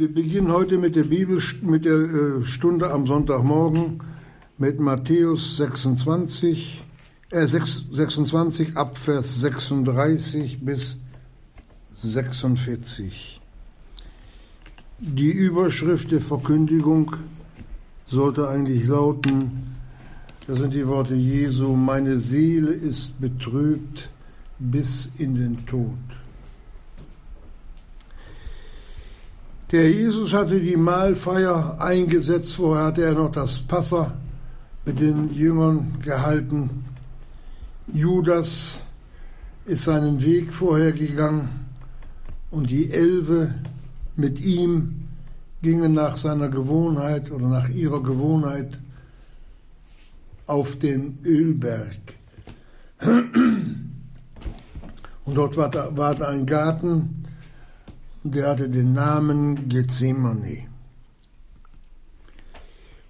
Wir beginnen heute mit der Bibel, mit der äh, Stunde am Sonntagmorgen mit Matthäus 26, äh 26 ab Vers 36 bis 46. Die Überschrift der Verkündigung sollte eigentlich lauten, das sind die Worte Jesu, meine Seele ist betrübt bis in den Tod. Der Jesus hatte die Mahlfeier eingesetzt, vorher hatte er noch das Passa mit den Jüngern gehalten. Judas ist seinen Weg vorher gegangen und die Elfe mit ihm gingen nach seiner Gewohnheit oder nach ihrer Gewohnheit auf den Ölberg. Und dort war war ein Garten, der hatte den Namen Gethsemane.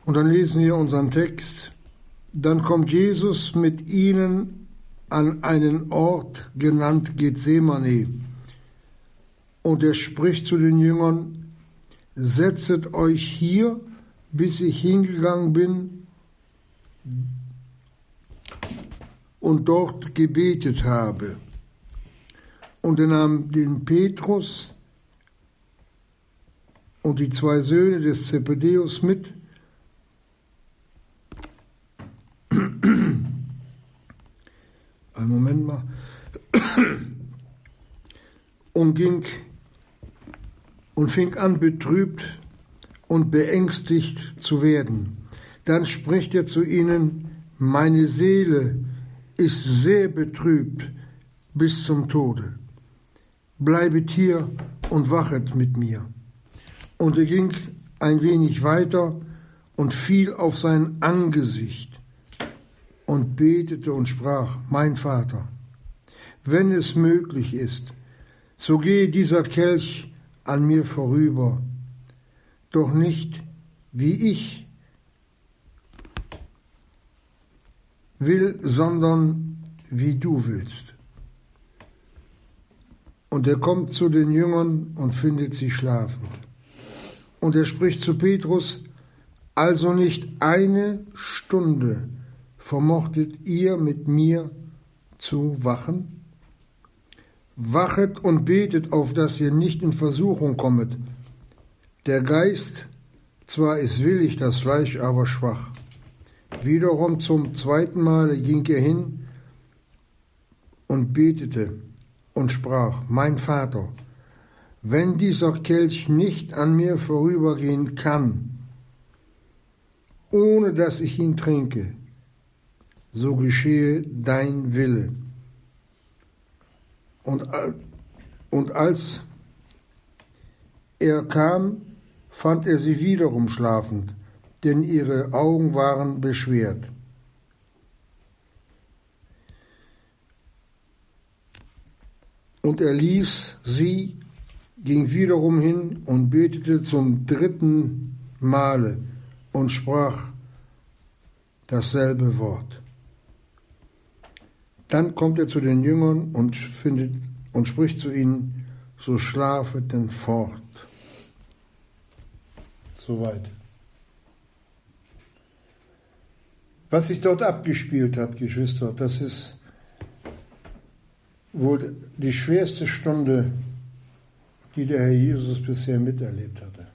Und dann lesen wir unseren Text. Dann kommt Jesus mit ihnen an einen Ort genannt Gethsemane. Und er spricht zu den Jüngern, setzet euch hier, bis ich hingegangen bin und dort gebetet habe. Und er nahm den Petrus, und die zwei Söhne des Zebedeus mit. Ein Moment mal. Und ging und fing an, betrübt und beängstigt zu werden. Dann spricht er zu ihnen, meine Seele ist sehr betrübt bis zum Tode. Bleibet hier und wachet mit mir. Und er ging ein wenig weiter und fiel auf sein Angesicht und betete und sprach, mein Vater, wenn es möglich ist, so gehe dieser Kelch an mir vorüber, doch nicht wie ich will, sondern wie du willst. Und er kommt zu den Jüngern und findet sie schlafend. Und er spricht zu Petrus, also nicht eine Stunde vermochtet ihr mit mir zu wachen? Wachet und betet, auf dass ihr nicht in Versuchung kommet. Der Geist zwar ist willig, das Fleisch aber schwach. Wiederum zum zweiten Male ging er hin und betete und sprach, mein Vater, wenn dieser Kelch nicht an mir vorübergehen kann, ohne dass ich ihn trinke, so geschehe dein Wille. Und, und als er kam, fand er sie wiederum schlafend, denn ihre Augen waren beschwert. Und er ließ sie ging wiederum hin und betete zum dritten Male und sprach dasselbe Wort. Dann kommt er zu den Jüngern und findet und spricht zu ihnen, so schlafet denn fort. Soweit. Was sich dort abgespielt hat, Geschwister, das ist wohl die schwerste Stunde die der Herr Jesus bisher miterlebt hatte.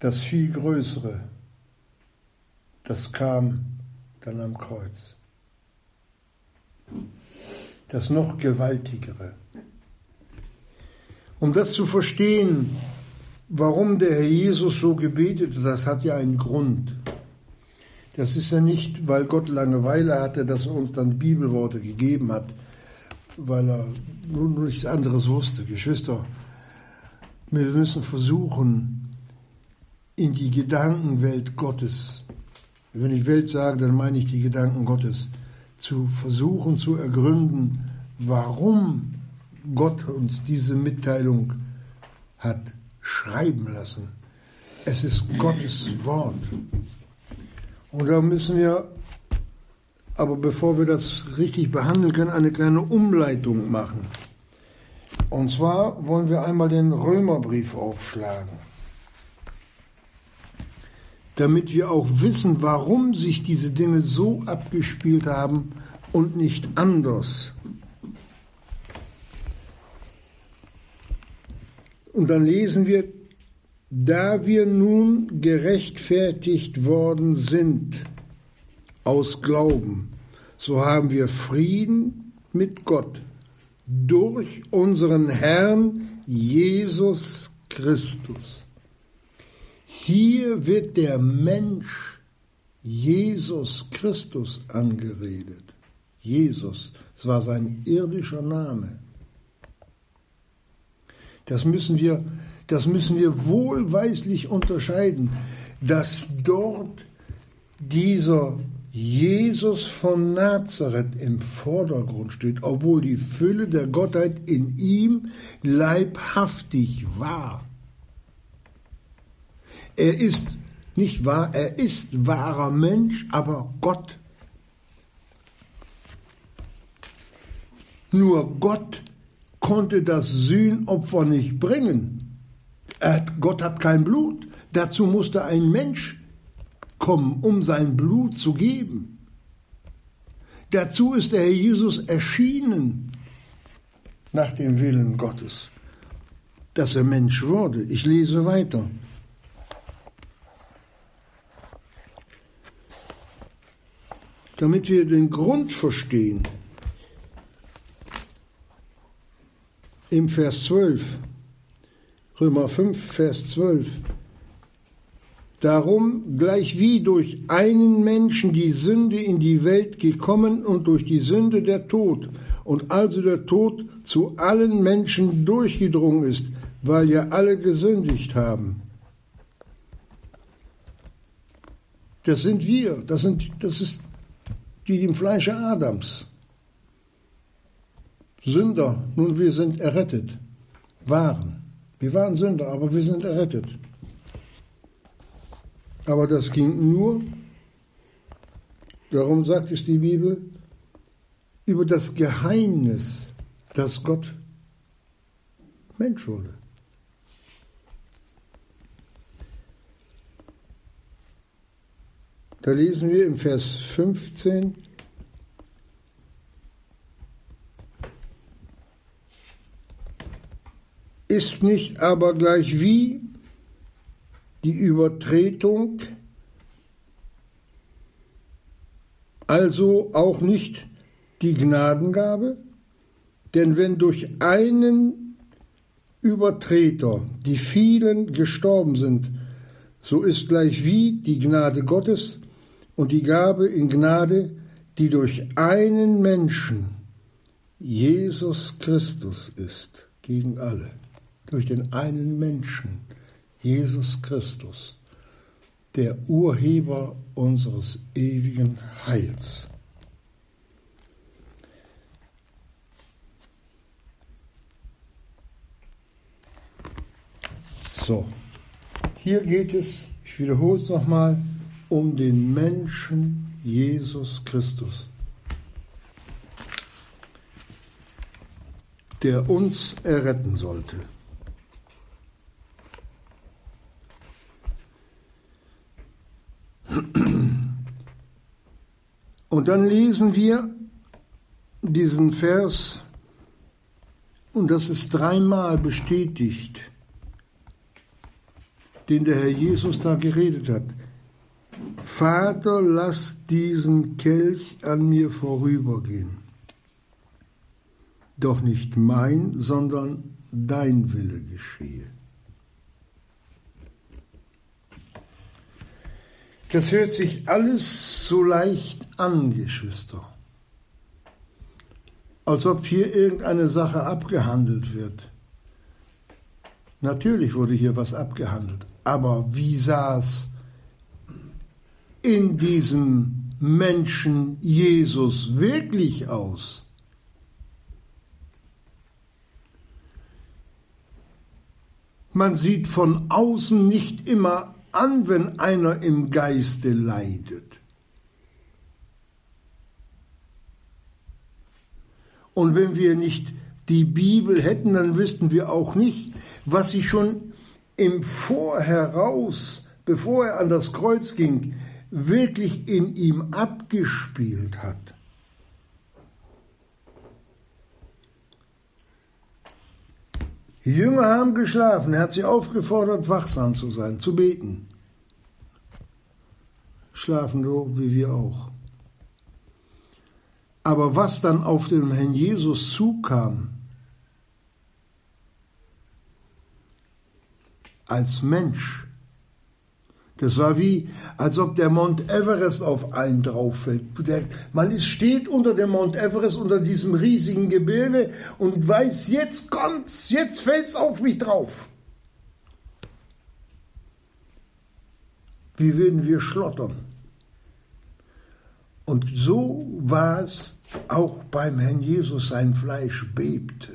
Das viel Größere, das kam dann am Kreuz. Das noch Gewaltigere. Um das zu verstehen, warum der Herr Jesus so gebetet hat, das hat ja einen Grund. Das ist ja nicht, weil Gott Langeweile hatte, dass er uns dann Bibelworte gegeben hat, weil er nur nichts anderes wusste. Geschwister, wir müssen versuchen, in die Gedankenwelt Gottes, wenn ich Welt sage, dann meine ich die Gedanken Gottes, zu versuchen zu ergründen, warum Gott uns diese Mitteilung hat schreiben lassen. Es ist Gottes Wort. Und da müssen wir aber bevor wir das richtig behandeln können, eine kleine Umleitung machen. Und zwar wollen wir einmal den Römerbrief aufschlagen, damit wir auch wissen, warum sich diese Dinge so abgespielt haben und nicht anders. Und dann lesen wir, da wir nun gerechtfertigt worden sind aus Glauben, so haben wir Frieden mit Gott durch unseren Herrn Jesus Christus. Hier wird der Mensch Jesus Christus angeredet. Jesus, es war sein irdischer Name. Das müssen wir, das müssen wir wohlweislich unterscheiden, dass dort dieser Jesus von Nazareth im Vordergrund steht, obwohl die Fülle der Gottheit in ihm leibhaftig war. Er ist nicht wahr, er ist wahrer Mensch, aber Gott. Nur Gott konnte das Sühnopfer nicht bringen. Gott hat kein Blut. Dazu musste ein Mensch kommen, um sein Blut zu geben. Dazu ist der Herr Jesus erschienen nach dem Willen Gottes, dass er Mensch wurde. Ich lese weiter. Damit wir den Grund verstehen, im Vers 12, Römer 5, Vers 12, Darum, gleichwie durch einen Menschen die Sünde in die Welt gekommen und durch die Sünde der Tod, und also der Tod zu allen Menschen durchgedrungen ist, weil ja alle gesündigt haben. Das sind wir, das, sind, das ist die im Fleische Adams. Sünder, nun wir sind errettet, waren. Wir waren Sünder, aber wir sind errettet. Aber das ging nur, darum sagt es die Bibel, über das Geheimnis, dass Gott Mensch wurde. Da lesen wir im Vers 15, ist nicht aber gleich wie die Übertretung, also auch nicht die Gnadengabe, denn wenn durch einen Übertreter die vielen gestorben sind, so ist gleich wie die Gnade Gottes und die Gabe in Gnade, die durch einen Menschen, Jesus Christus ist, gegen alle, durch den einen Menschen Jesus Christus, der Urheber unseres ewigen Heils. So, hier geht es, ich wiederhole es nochmal, um den Menschen Jesus Christus, der uns erretten sollte. Und dann lesen wir diesen Vers, und das ist dreimal bestätigt, den der Herr Jesus da geredet hat. Vater, lass diesen Kelch an mir vorübergehen. Doch nicht mein, sondern dein Wille geschehe. Das hört sich alles so leicht an, Geschwister. Als ob hier irgendeine Sache abgehandelt wird. Natürlich wurde hier was abgehandelt, aber wie sah es in diesem Menschen Jesus wirklich aus? Man sieht von außen nicht immer an, wenn einer im Geiste leidet. Und wenn wir nicht die Bibel hätten, dann wüssten wir auch nicht, was sie schon im Vorheraus, bevor er an das Kreuz ging, wirklich in ihm abgespielt hat. Die Jünger haben geschlafen, er hat sie aufgefordert, wachsam zu sein, zu beten. Schlafen so wie wir auch. Aber was dann auf den Herrn Jesus zukam, als Mensch, das war wie, als ob der Mount Everest auf einen drauffällt. man ist, steht unter dem Mount Everest, unter diesem riesigen Gebirge und weiß, jetzt kommt's, jetzt fällt's auf mich drauf. Wie würden wir schlottern? Und so war es auch beim Herrn Jesus, sein Fleisch bebte.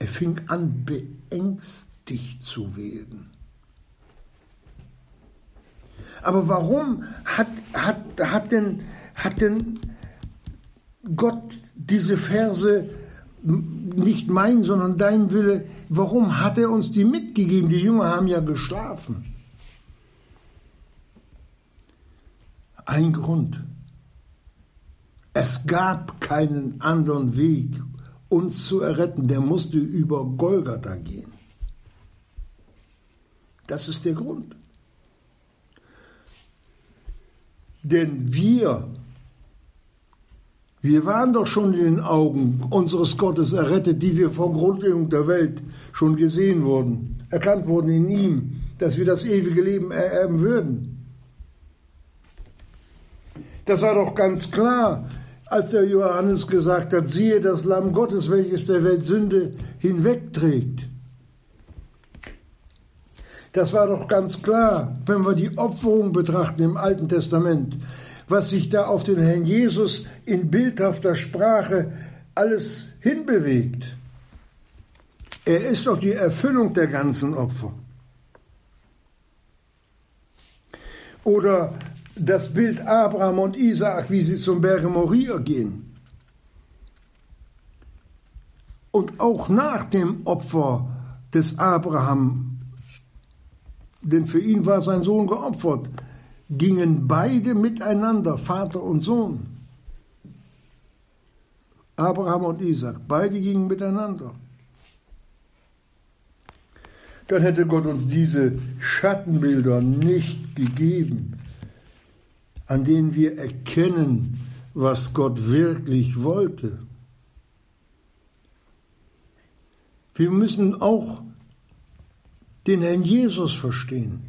Er fing an, beängstigt zu werden. Aber warum hat, hat, hat, denn, hat denn Gott diese Verse nicht mein, sondern dein Wille, warum hat er uns die mitgegeben? Die Jünger haben ja geschlafen. Ein Grund. Es gab keinen anderen Weg, uns zu erretten. Der musste über Golgatha gehen. Das ist der Grund. Denn wir, wir waren doch schon in den Augen unseres Gottes errettet, die wir vor Grundlegung der Welt schon gesehen wurden, erkannt wurden in ihm, dass wir das ewige Leben ererben würden. Das war doch ganz klar, als der Johannes gesagt hat, siehe das Lamm Gottes, welches der Welt Sünde hinwegträgt. Das war doch ganz klar, wenn wir die Opferung betrachten im Alten Testament, was sich da auf den Herrn Jesus in bildhafter Sprache alles hinbewegt. Er ist doch die Erfüllung der ganzen Opfer. Oder das Bild Abraham und Isaak, wie sie zum Berge Moria gehen. Und auch nach dem Opfer des Abraham denn für ihn war sein Sohn geopfert, gingen beide miteinander, Vater und Sohn. Abraham und Isaac, beide gingen miteinander. Dann hätte Gott uns diese Schattenbilder nicht gegeben, an denen wir erkennen, was Gott wirklich wollte. Wir müssen auch den Herrn Jesus verstehen.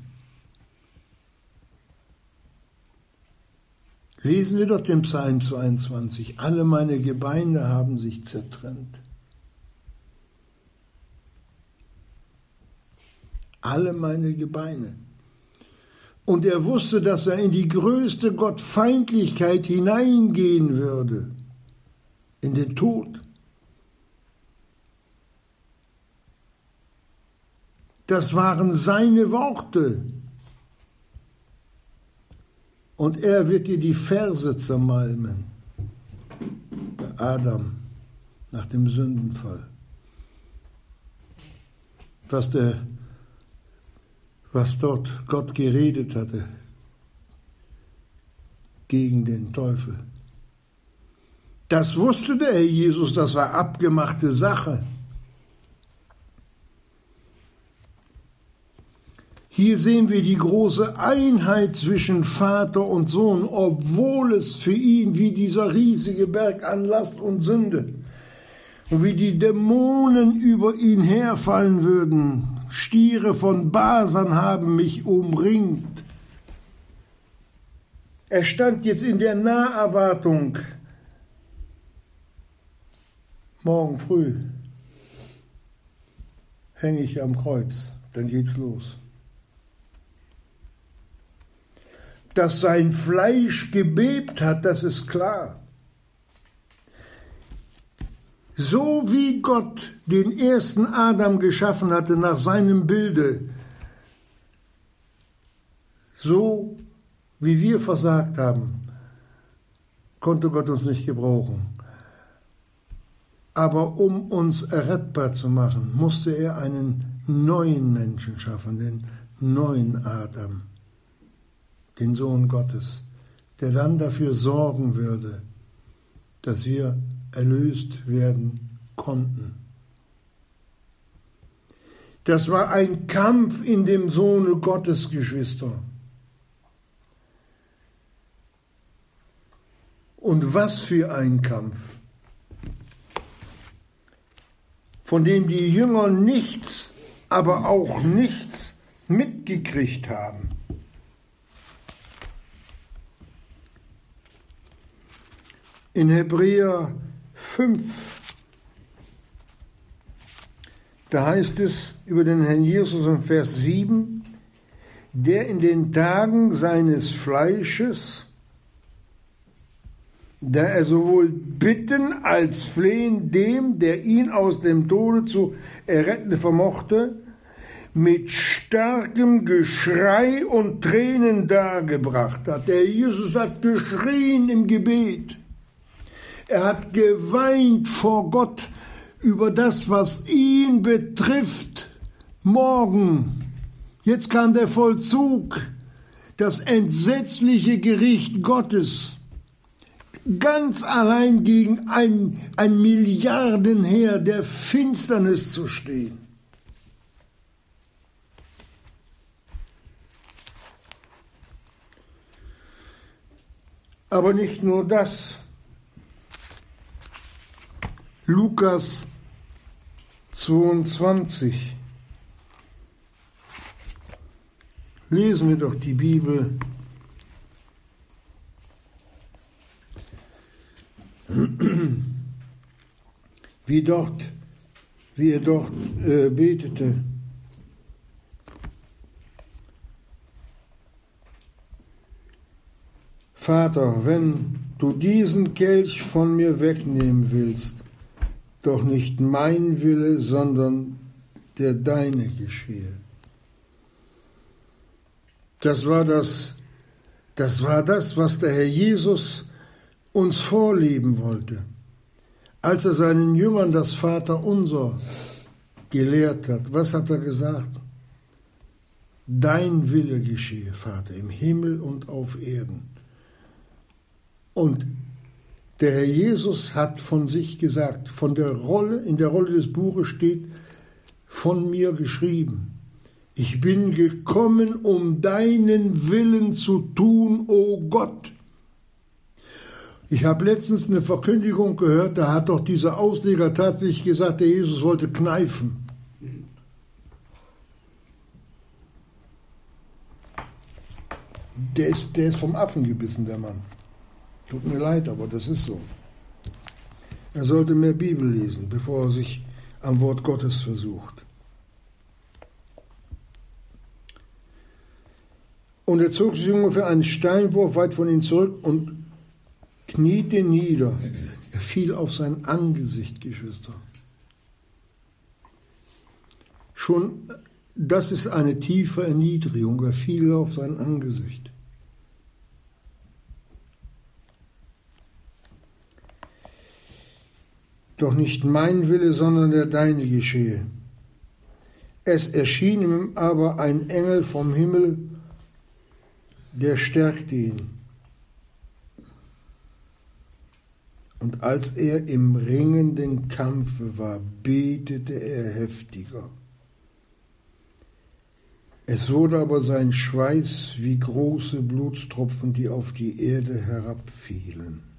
Lesen wir doch den Psalm 22. Alle meine Gebeine haben sich zertrennt. Alle meine Gebeine. Und er wusste, dass er in die größte Gottfeindlichkeit hineingehen würde, in den Tod. Das waren seine Worte. Und er wird dir die Verse zermalmen. Bei Adam nach dem Sündenfall. Was, der, was dort Gott geredet hatte gegen den Teufel. Das wusste der Herr Jesus, das war abgemachte Sache. Hier sehen wir die große Einheit zwischen Vater und Sohn, obwohl es für ihn wie dieser riesige Berg an Last und Sünde und wie die Dämonen über ihn herfallen würden. Stiere von Basan haben mich umringt. Er stand jetzt in der Naherwartung. Morgen früh hänge ich am Kreuz, dann geht's los. Dass sein Fleisch gebebt hat, das ist klar. So wie Gott den ersten Adam geschaffen hatte nach seinem Bilde, so wie wir versagt haben, konnte Gott uns nicht gebrauchen. Aber um uns errettbar zu machen, musste er einen neuen Menschen schaffen, den neuen Adam, den Sohn Gottes, der dann dafür sorgen würde, dass wir erlöst werden konnten. Das war ein Kampf in dem Sohne Gottes, Geschwister. Und was für ein Kampf, von dem die Jünger nichts, aber auch nichts mitgekriegt haben. In Hebräer 5, da heißt es über den Herrn Jesus in Vers 7, der in den Tagen seines Fleisches da er sowohl bitten als flehen dem, der ihn aus dem Tode zu erretten vermochte, mit starkem Geschrei und Tränen dargebracht hat. Der Jesus hat geschrien im Gebet. Er hat geweint vor Gott über das, was ihn betrifft. Morgen, jetzt kam der Vollzug, das entsetzliche Gericht Gottes ganz allein gegen ein, ein Milliardenheer der Finsternis zu stehen. Aber nicht nur das. Lukas 22. Lesen wir doch die Bibel wie dort, wie er dort äh, betete. Vater, wenn du diesen Kelch von mir wegnehmen willst, doch nicht mein Wille, sondern der deine geschehe. Das war das, das war das, was der Herr Jesus uns vorleben wollte, als er seinen Jüngern das Vaterunser gelehrt hat, was hat er gesagt? Dein Wille geschehe, Vater, im Himmel und auf Erden. Und der Herr Jesus hat von sich gesagt, von der Rolle, in der Rolle des Buches steht, von mir geschrieben. Ich bin gekommen, um deinen Willen zu tun, o oh Gott. Ich habe letztens eine Verkündigung gehört, da hat doch dieser Ausleger tatsächlich gesagt, der Jesus wollte kneifen. Der ist, der ist vom Affen gebissen, der Mann. Tut mir leid, aber das ist so. Er sollte mehr Bibel lesen, bevor er sich am Wort Gottes versucht. Und er zog sich ungefähr einen Steinwurf weit von ihm zurück und kniete nieder. Er fiel auf sein Angesicht, Geschwister. Schon das ist eine tiefe Erniedrigung. Er fiel auf sein Angesicht. Doch nicht mein Wille, sondern der deine geschehe. Es erschien ihm aber ein Engel vom Himmel, der stärkte ihn. Und als er im ringenden Kampfe war, betete er heftiger. Es wurde aber sein Schweiß wie große Blutstropfen, die auf die Erde herabfielen.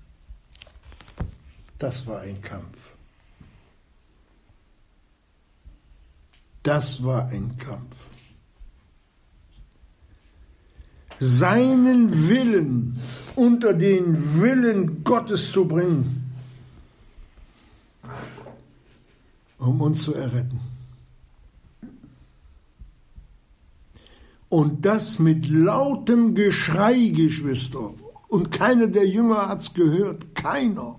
Das war ein Kampf. Das war ein Kampf. seinen Willen unter den Willen Gottes zu bringen, um uns zu erretten. Und das mit lautem Geschrei, Geschwister. Und keiner der Jünger hat es gehört, keiner.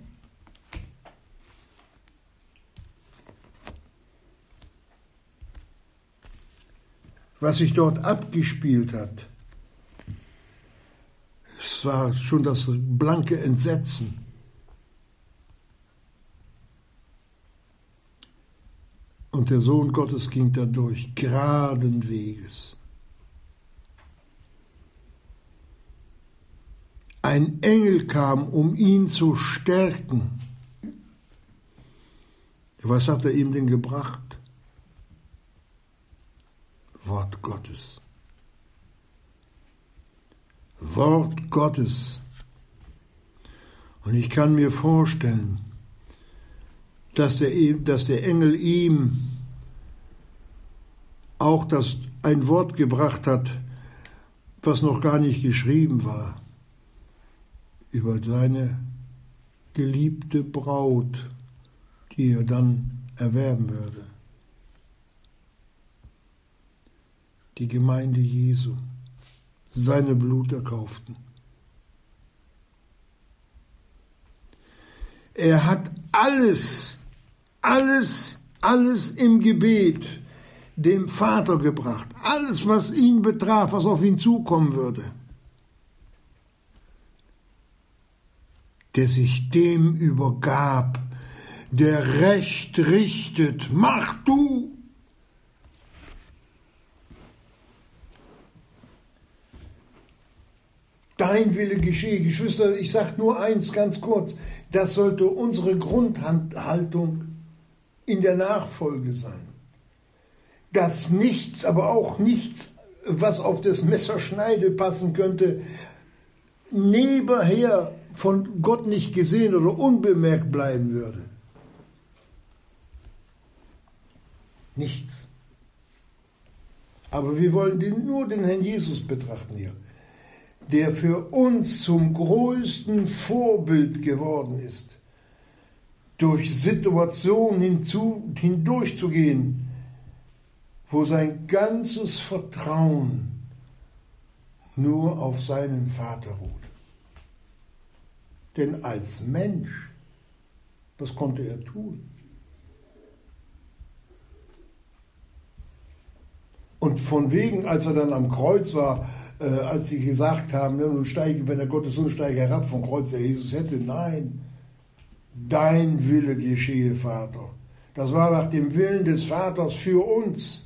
Was sich dort abgespielt hat, es war schon das blanke Entsetzen. Und der Sohn Gottes ging dadurch geraden Weges. Ein Engel kam, um ihn zu stärken. Was hat er ihm denn gebracht? Wort Gottes. Wort Gottes. Und ich kann mir vorstellen, dass der, dass der Engel ihm auch das, ein Wort gebracht hat, was noch gar nicht geschrieben war, über seine geliebte Braut, die er dann erwerben würde. Die Gemeinde Jesu, seine Blut erkauften. Er hat alles, alles, alles im Gebet dem Vater gebracht. Alles, was ihn betraf, was auf ihn zukommen würde. Der sich dem übergab, der Recht richtet. Mach du! Dein Wille geschehe. Geschwister, ich sage nur eins ganz kurz. Das sollte unsere Grundhaltung in der Nachfolge sein. Dass nichts, aber auch nichts, was auf das Messerschneide passen könnte, nebenher von Gott nicht gesehen oder unbemerkt bleiben würde. Nichts. Aber wir wollen den, nur den Herrn Jesus betrachten hier der für uns zum größten Vorbild geworden ist, durch Situationen hinzu, hindurchzugehen, wo sein ganzes Vertrauen nur auf seinen Vater ruht. Denn als Mensch, was konnte er tun? Und von wegen, als er dann am Kreuz war, äh, als sie gesagt haben, ne, nun steige, wenn der Gottes Sohn steige herab vom Kreuz, der Jesus hätte. Nein, dein Wille geschehe, Vater. Das war nach dem Willen des Vaters für uns.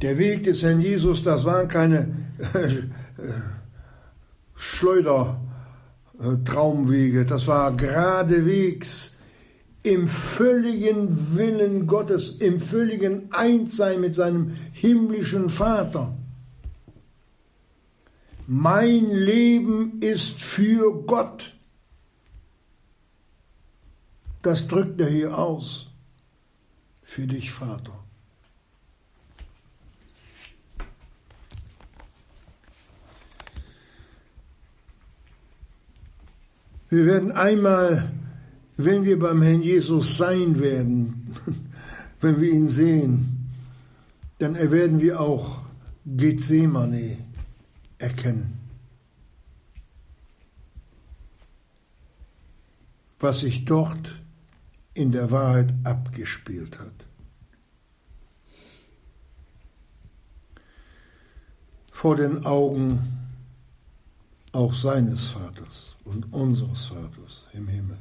Der Weg des Herrn Jesus, das waren keine äh, Schleudertraumwege, das war geradewegs im völligen Willen Gottes, im völligen Einssein mit seinem himmlischen Vater. Mein Leben ist für Gott. Das drückt er hier aus. Für dich, Vater. Wir werden einmal wenn wir beim Herrn Jesus sein werden, wenn wir ihn sehen, dann werden wir auch Gethsemane erkennen. Was sich dort in der Wahrheit abgespielt hat. Vor den Augen auch seines Vaters und unseres Vaters im Himmel.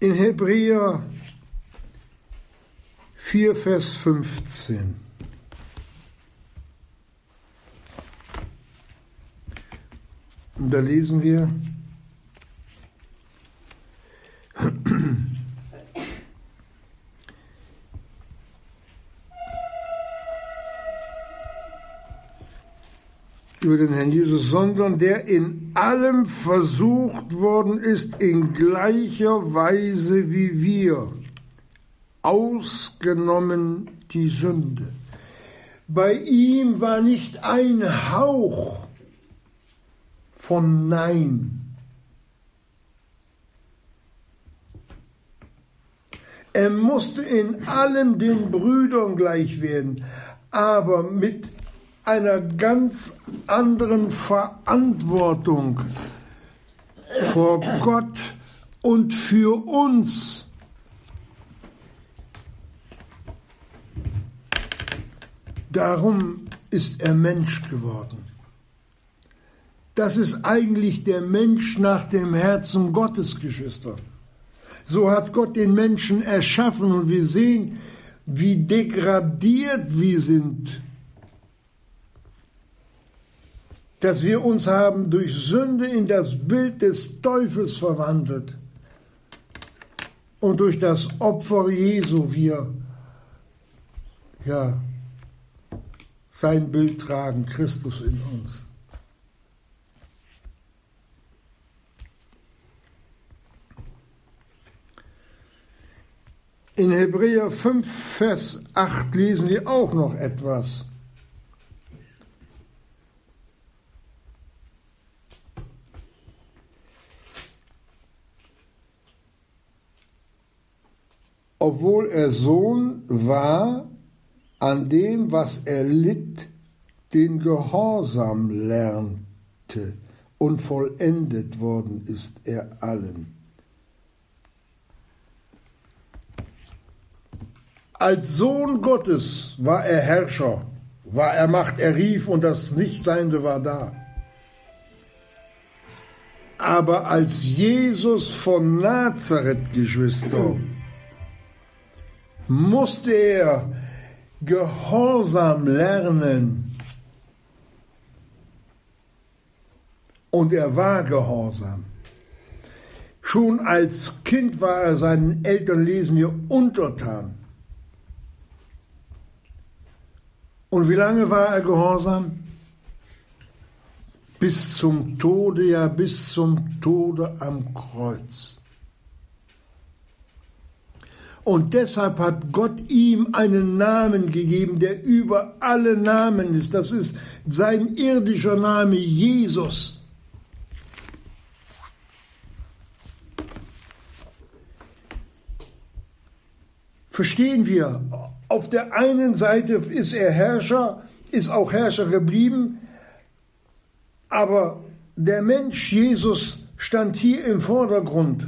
In Hebräer 4, Vers 15. Und da lesen wir, über den Herrn Jesus, sondern der in allem versucht worden ist, in gleicher Weise wie wir, ausgenommen die Sünde. Bei ihm war nicht ein Hauch von Nein. Er musste in allem den Brüdern gleich werden, aber mit einer ganz anderen Verantwortung vor Gott und für uns. Darum ist er Mensch geworden. Das ist eigentlich der Mensch nach dem Herzen Gottes, Geschwister. So hat Gott den Menschen erschaffen und wir sehen, wie degradiert wir sind. Dass wir uns haben durch Sünde in das Bild des Teufels verwandelt und durch das Opfer Jesu wir ja sein Bild tragen, Christus in uns. In Hebräer 5, Vers 8 lesen wir auch noch etwas. Obwohl er Sohn war, an dem, was er litt, den Gehorsam lernte und vollendet worden ist er allen. Als Sohn Gottes war er Herrscher, war er Macht, er rief und das Nichtseinende war da. Aber als Jesus von Nazareth, Geschwister, musste er Gehorsam lernen. Und er war gehorsam. Schon als Kind war er seinen Eltern, lesen wir, untertan. Und wie lange war er gehorsam? Bis zum Tode, ja, bis zum Tode am Kreuz. Und deshalb hat Gott ihm einen Namen gegeben, der über alle Namen ist. Das ist sein irdischer Name Jesus. Verstehen wir, auf der einen Seite ist er Herrscher, ist auch Herrscher geblieben, aber der Mensch Jesus stand hier im Vordergrund,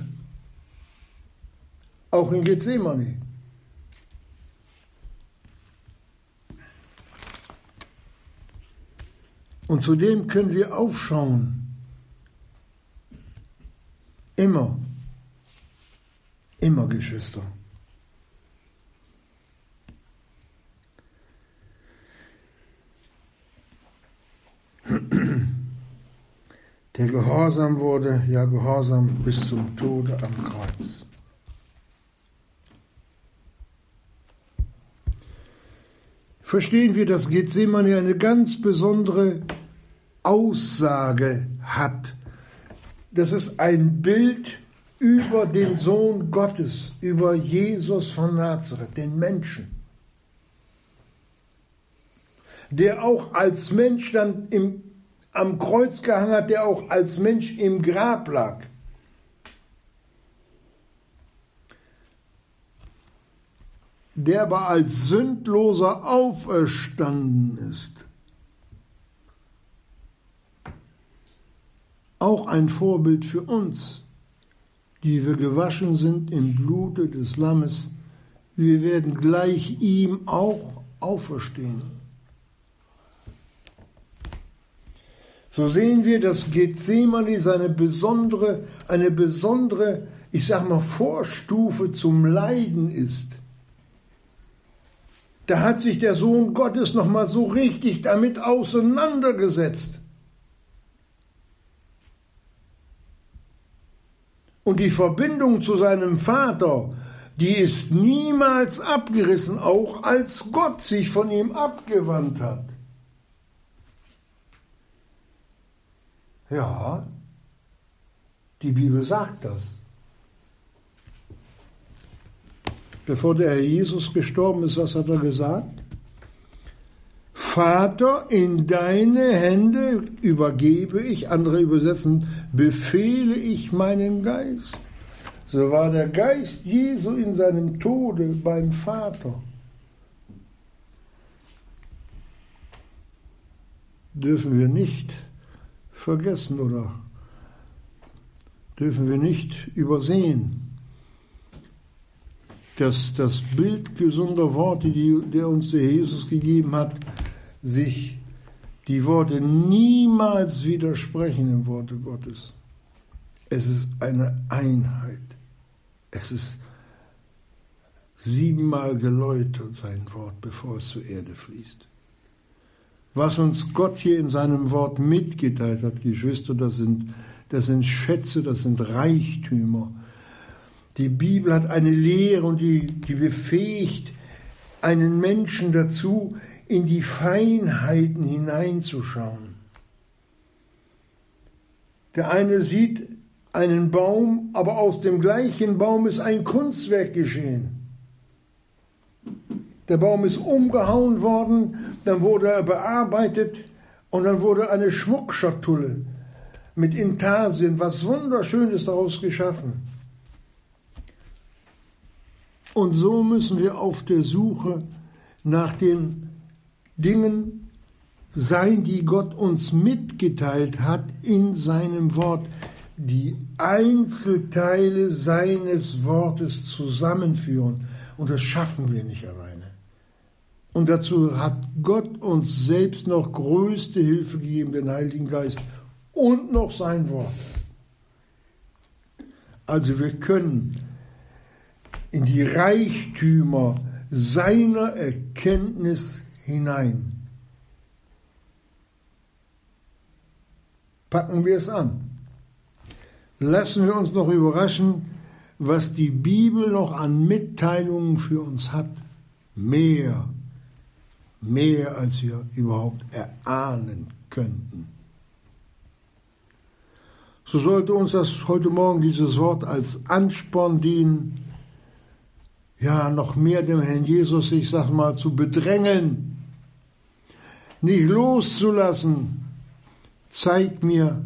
auch in Gethsemane. Und zudem können wir aufschauen. Immer. Immer, Geschwister. der gehorsam wurde, ja gehorsam bis zum Tode am Kreuz. Verstehen wir, dass Gethsemane eine ganz besondere Aussage hat. Das ist ein Bild über den Sohn Gottes, über Jesus von Nazareth, den Menschen der auch als Mensch dann im, am Kreuz gehangen hat, der auch als Mensch im Grab lag. Der aber als Sündloser auferstanden ist. Auch ein Vorbild für uns, die wir gewaschen sind im Blute des Lammes. Wir werden gleich ihm auch auferstehen. so sehen wir, dass Gethsemane seine besondere, eine besondere, ich sag mal, Vorstufe zum Leiden ist. Da hat sich der Sohn Gottes noch mal so richtig damit auseinandergesetzt. Und die Verbindung zu seinem Vater, die ist niemals abgerissen, auch als Gott sich von ihm abgewandt hat. Ja, die Bibel sagt das. Bevor der Herr Jesus gestorben ist, was hat er gesagt? Vater, in deine Hände übergebe ich, andere übersetzen, befehle ich meinen Geist. So war der Geist Jesu in seinem Tode beim Vater. Dürfen wir nicht vergessen oder dürfen wir nicht übersehen, dass das Bild gesunder Worte, die der uns der Jesus gegeben hat, sich die Worte niemals widersprechen im Worte Gottes. Es ist eine Einheit. Es ist siebenmal geläutert sein Wort, bevor es zur Erde fließt. Was uns Gott hier in seinem Wort mitgeteilt hat, Geschwister, das sind, das sind Schätze, das sind Reichtümer. Die Bibel hat eine Lehre und die, die befähigt einen Menschen dazu, in die Feinheiten hineinzuschauen. Der eine sieht einen Baum, aber aus dem gleichen Baum ist ein Kunstwerk geschehen. Der Baum ist umgehauen worden, dann wurde er bearbeitet und dann wurde eine Schmuckschatulle mit Intarsien, was Wunderschönes daraus geschaffen. Und so müssen wir auf der Suche nach den Dingen sein, die Gott uns mitgeteilt hat in seinem Wort, die Einzelteile seines Wortes zusammenführen. Und das schaffen wir nicht alleine. Und dazu hat Gott uns selbst noch größte Hilfe gegeben, den Heiligen Geist und noch sein Wort. Also wir können in die Reichtümer seiner Erkenntnis hinein. Packen wir es an. Lassen wir uns noch überraschen, was die Bibel noch an Mitteilungen für uns hat. Mehr mehr als wir überhaupt erahnen könnten. So sollte uns das heute Morgen dieses Wort als Ansporn dienen, ja, noch mehr dem Herrn Jesus, ich sag mal, zu bedrängen, nicht loszulassen. Zeig mir,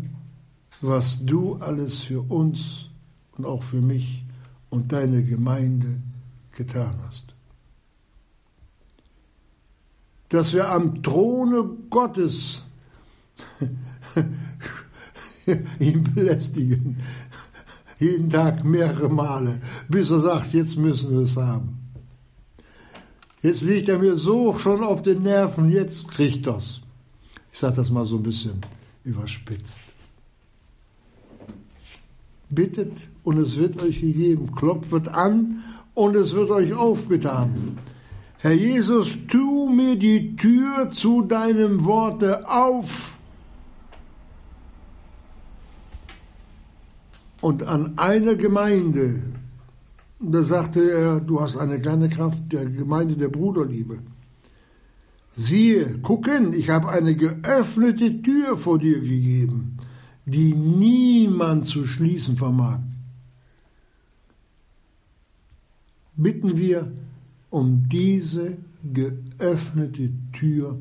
was du alles für uns und auch für mich und deine Gemeinde getan hast dass wir am Throne Gottes ihn belästigen. Jeden Tag mehrere Male, bis er sagt, jetzt müssen wir es haben. Jetzt liegt er mir so schon auf den Nerven, jetzt kriegt das. Ich sage das mal so ein bisschen überspitzt. Bittet und es wird euch gegeben. Klopft an und es wird euch aufgetan. Herr Jesus, tu mir die Tür zu deinem Worte auf. Und an einer Gemeinde, da sagte er, du hast eine kleine Kraft der Gemeinde der Bruderliebe. Siehe, gucken, ich habe eine geöffnete Tür vor dir gegeben, die niemand zu schließen vermag. Bitten wir, um diese geöffnete Tür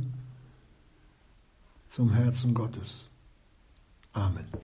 zum Herzen Gottes. Amen.